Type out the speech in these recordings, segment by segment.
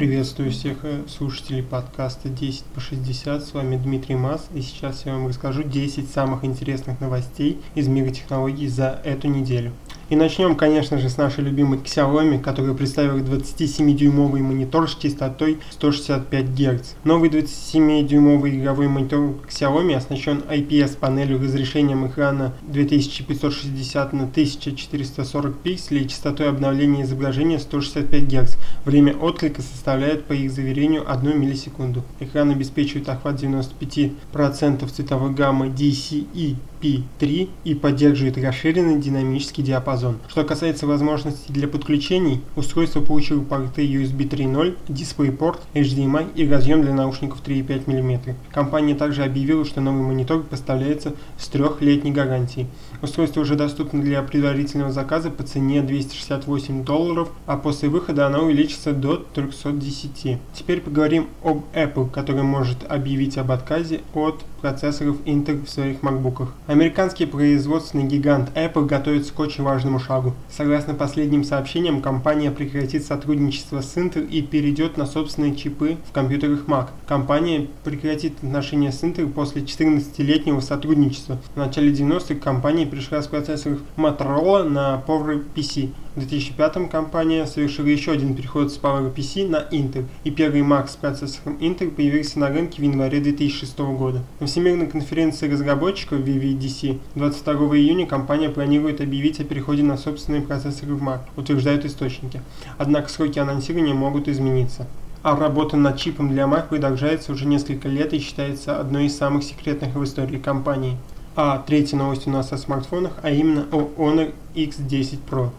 Приветствую всех слушателей подкаста 10 по 60. С вами Дмитрий Мас. И сейчас я вам расскажу 10 самых интересных новостей из мира технологий за эту неделю. И начнем, конечно же, с нашей любимой Xiaomi, которая представила 27-дюймовый монитор с частотой 165 Гц. Новый 27-дюймовый игровой монитор Xiaomi оснащен IPS-панелью разрешением экрана 2560 на 1440 пикселей и частотой обновления изображения 165 Гц. Время отклика составляет, по их заверению, 1 миллисекунду. Экран обеспечивает охват 95% цветовой гаммы DCI P3 и поддерживает расширенный динамический диапазон. Что касается возможностей для подключений, устройство получило порты USB 3.0, DisplayPort, HDMI и разъем для наушников 3,5 мм. Компания также объявила, что новый монитор поставляется с трехлетней гарантией. Устройство уже доступно для предварительного заказа по цене 268 долларов, а после выхода оно увеличится до 310. Теперь поговорим об Apple, который может объявить об отказе от процессоров Intel в своих макбуках. Американский производственный гигант Apple готовится к очень важному шагу. Согласно последним сообщениям, компания прекратит сотрудничество с Intel и перейдет на собственные чипы в компьютерах Mac. Компания прекратит отношения с Intel после 14-летнего сотрудничества. В начале 90-х компания перешла с процессоров Motorola на PowerPC. В 2005 компания совершила еще один переход с PowerPC на Intel, и первый Mac с процессором Intel появился на рынке в январе 2006 года. На Всемирной конференции разработчиков VVDC 22 июня компания планирует объявить о переходе на собственные процессоры в Mac, утверждают источники. Однако сроки анонсирования могут измениться а работа над чипом для Mac продолжается уже несколько лет и считается одной из самых секретных в истории компании. А третья новость у нас о смартфонах, а именно о Honor X10 Pro.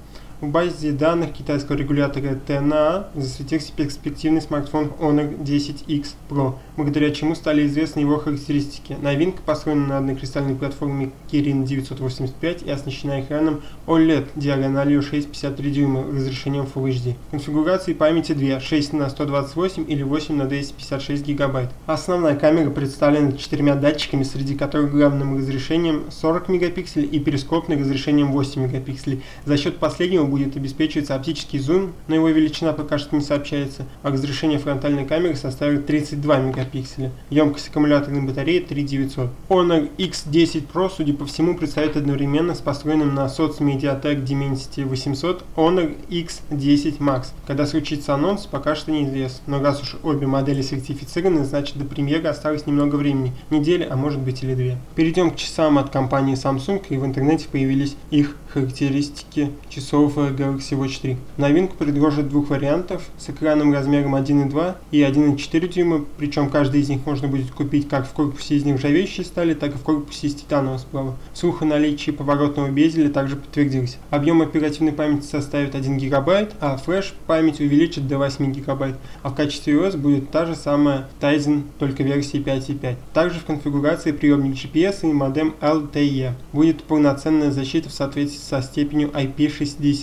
В базе данных китайского регулятора ТНА засветился перспективный смартфон Honor 10X Pro, благодаря чему стали известны его характеристики. Новинка построена на однокристальной платформе Kirin 985 и оснащена экраном OLED диагональю 6,53 дюйма разрешением Full HD. Конфигурации памяти 2, 6 на 128 или 8 на 256 гигабайт. Основная камера представлена четырьмя датчиками, среди которых главным разрешением 40 мегапикселей и перископным разрешением 8 мегапикселей. За счет последнего будет обеспечиваться оптический зум, но его величина пока что не сообщается, а разрешение фронтальной камеры составит 32 мегапикселя. Емкость аккумуляторной батареи 3900. Honor X10 Pro, судя по всему, представит одновременно с построенным на SOC Mediatek Dimensity 800 Honor X10 Max. Когда случится анонс, пока что неизвестно, но раз уж обе модели сертифицированы, значит до премьеры осталось немного времени, недели, а может быть или две. Перейдем к часам от компании Samsung, и в интернете появились их характеристики часов Galaxy Watch 3. Новинку предложат двух вариантов с экраном размером 1.2 и 1.4 дюйма, причем каждый из них можно будет купить как в корпусе из нержавеющей стали, так и в корпусе из титанового сплава. Слух о наличии поворотного безеля также подтвердился. Объем оперативной памяти составит 1 гигабайт, а флеш память увеличит до 8 гигабайт, а в качестве OS будет та же самая Tizen, только версии 5.5. Также в конфигурации приемник GPS и модем LTE. Будет полноценная защита в соответствии со степенью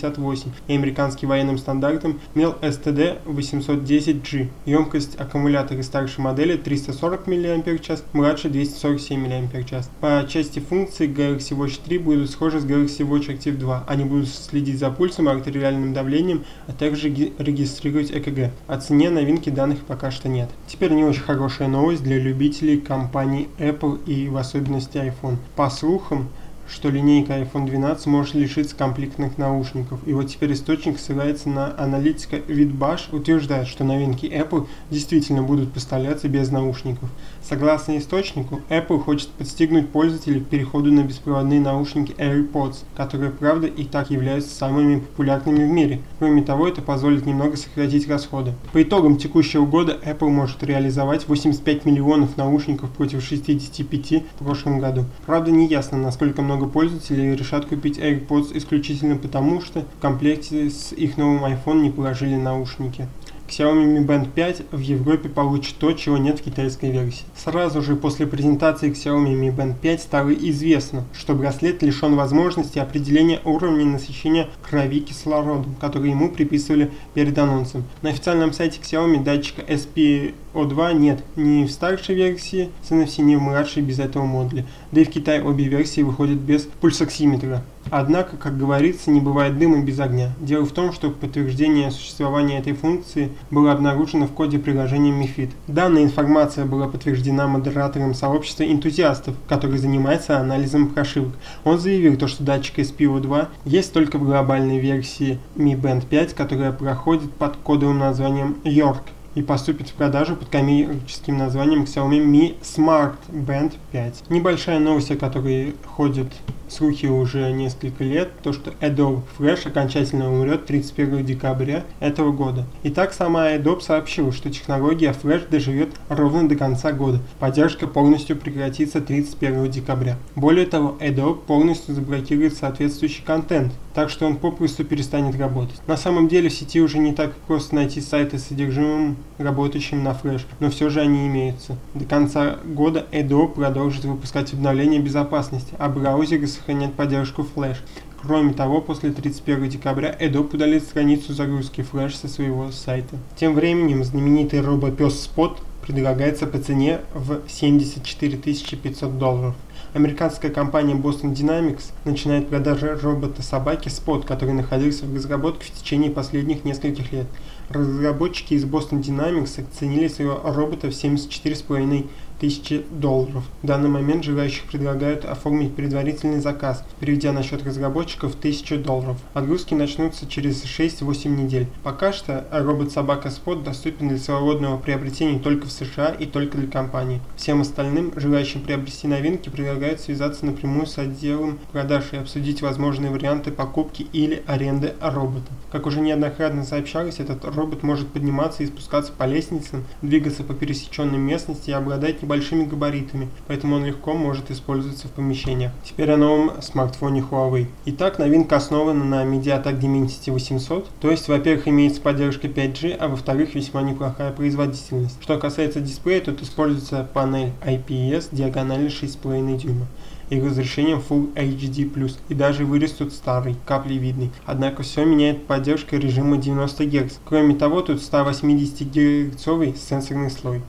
IP68 и американским военным стандартом MEL STD 810G. Емкость аккумулятора старшей модели 340 мАч, младше 247 мАч. По части функций Galaxy Watch 3 будут схожи с Galaxy Watch Active 2. Они будут следить за пульсом и артериальным давлением, а также регистрировать ЭКГ. О цене новинки данных пока что нет. Теперь не очень хорошая новость для любителей компаний Apple и в особенности iPhone. По слухам, что линейка iPhone 12 может лишиться комплектных наушников. И вот теперь источник ссылается на аналитика Vidbash, утверждает, что новинки Apple действительно будут поставляться без наушников. Согласно источнику, Apple хочет подстегнуть пользователей к переходу на беспроводные наушники AirPods, которые, правда, и так являются самыми популярными в мире. Кроме того, это позволит немного сократить расходы. По итогам текущего года Apple может реализовать 85 миллионов наушников против 65 в прошлом году. Правда, не ясно, насколько много пользователей решат купить AirPods исключительно потому, что в комплекте с их новым iPhone не положили наушники. Xiaomi Mi Band 5 в Европе получит то, чего нет в китайской версии. Сразу же после презентации Xiaomi Mi Band 5 стало известно, что браслет лишен возможности определения уровня насыщения крови кислородом, который ему приписывали перед анонсом. На официальном сайте Xiaomi датчика SPO2 нет ни в старшей версии с NFC, ни в младшей без этого модуля. Да и в Китае обе версии выходят без пульсоксиметра. Однако, как говорится, не бывает дыма без огня. Дело в том, что подтверждение существования этой функции было обнаружено в коде приложения MiFID. Данная информация была подтверждена модератором сообщества энтузиастов, который занимается анализом прошивок. Он заявил, то, что датчик SPO2 есть только в глобальной версии Mi Band 5, которая проходит под кодовым названием York и поступит в продажу под коммерческим названием Xiaomi Mi Smart Band 5. Небольшая новость, о которой ходит слухи уже несколько лет, то что Adobe Flash окончательно умрет 31 декабря этого года. Итак, сама Adobe сообщила, что технология Flash доживет ровно до конца года. Поддержка полностью прекратится 31 декабря. Более того, Adobe полностью заблокирует соответствующий контент, так что он попросту перестанет работать. На самом деле в сети уже не так просто найти сайты с содержимым, работающим на Flash, но все же они имеются. До конца года Adobe продолжит выпускать обновления безопасности, а браузеры сохранять поддержку Flash. Кроме того, после 31 декабря Adobe удалит страницу загрузки Flash со своего сайта. Тем временем знаменитый робопес Spot предлагается по цене в 74 500 долларов. Американская компания Boston Dynamics начинает продажи робота-собаки Spot, который находился в разработке в течение последних нескольких лет. Разработчики из Boston Dynamics оценили своего робота в 74,5 тысячи долларов. В данный момент желающих предлагают оформить предварительный заказ, переведя на счет разработчиков 1000 долларов. Отгрузки начнутся через 6-8 недель. Пока что робот-собака Spot доступен для свободного приобретения только в США и только для компании. Всем остальным, желающим приобрести новинки, предлагают связаться напрямую с отделом продаж и обсудить возможные варианты покупки или аренды робота. Как уже неоднократно сообщалось, этот робот может подниматься и спускаться по лестницам, двигаться по пересеченной местности и обладать большими габаритами, поэтому он легко может использоваться в помещениях. Теперь о новом смартфоне Huawei. Итак, новинка основана на MediaTek Dimensity 800, то есть, во-первых, имеется поддержка 5G, а во-вторых, весьма неплохая производительность. Что касается дисплея, тут используется панель IPS диагональю 6,5 дюйма и разрешением Full HD+, и даже вырез тут старый, каплевидный. Однако все меняет поддержка режима 90 Гц. Кроме того, тут 180 Гц сенсорный слой.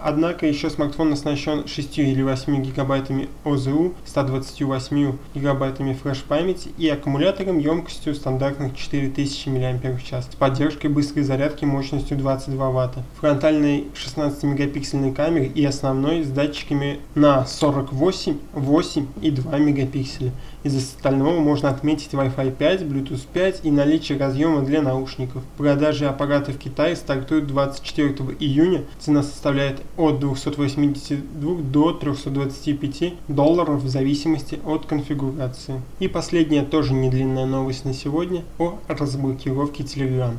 Однако еще смартфон оснащен 6 или 8 гигабайтами ОЗУ, 128 гигабайтами флеш-памяти и аккумулятором емкостью стандартных 4000 мАч с поддержкой быстрой зарядки мощностью 22 Вт, фронтальной 16-мегапиксельной камерой и основной с датчиками на 48, 8 и 2 мегапикселя. Из остального можно отметить Wi-Fi 5, Bluetooth 5 и наличие разъема для наушников. Продажи аппарата в Китае стартуют 24 июня. Цена составляет от 282 до 325 долларов в зависимости от конфигурации. И последняя тоже не длинная новость на сегодня о разблокировке Telegram.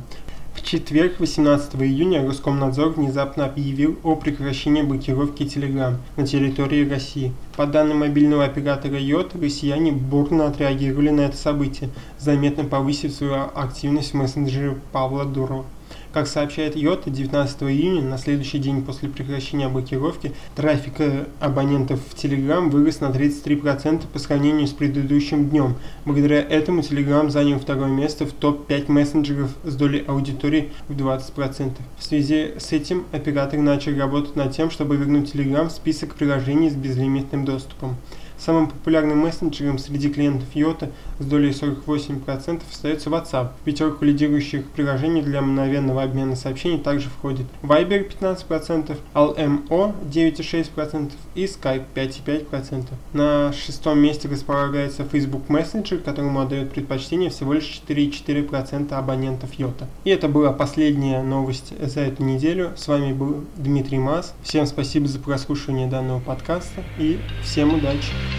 В четверг, 18 июня, Роскомнадзор внезапно объявил о прекращении блокировки Telegram на территории России. По данным мобильного оператора ЙОТ, россияне бурно отреагировали на это событие, заметно повысив свою активность в мессенджере Павла Дурова. Как сообщает Йота, 19 июня, на следующий день после прекращения блокировки, трафик э, абонентов в Telegram вырос на 33% по сравнению с предыдущим днем. Благодаря этому Telegram занял второе место в топ-5 мессенджеров с долей аудитории в 20%. В связи с этим оператор начал работать над тем, чтобы вернуть Telegram в список приложений с безлимитным доступом. Самым популярным мессенджером среди клиентов Йота с долей 48% остается WhatsApp. В пятерку лидирующих приложений для мгновенного обмена сообщений также входит Viber 15%, LMO 9,6% и Skype 5,5%. На шестом месте располагается Facebook Messenger, которому отдает предпочтение всего лишь 4,4% абонентов Йота. И это была последняя новость за эту неделю. С вами был Дмитрий Мас. Всем спасибо за прослушивание данного подкаста и всем удачи!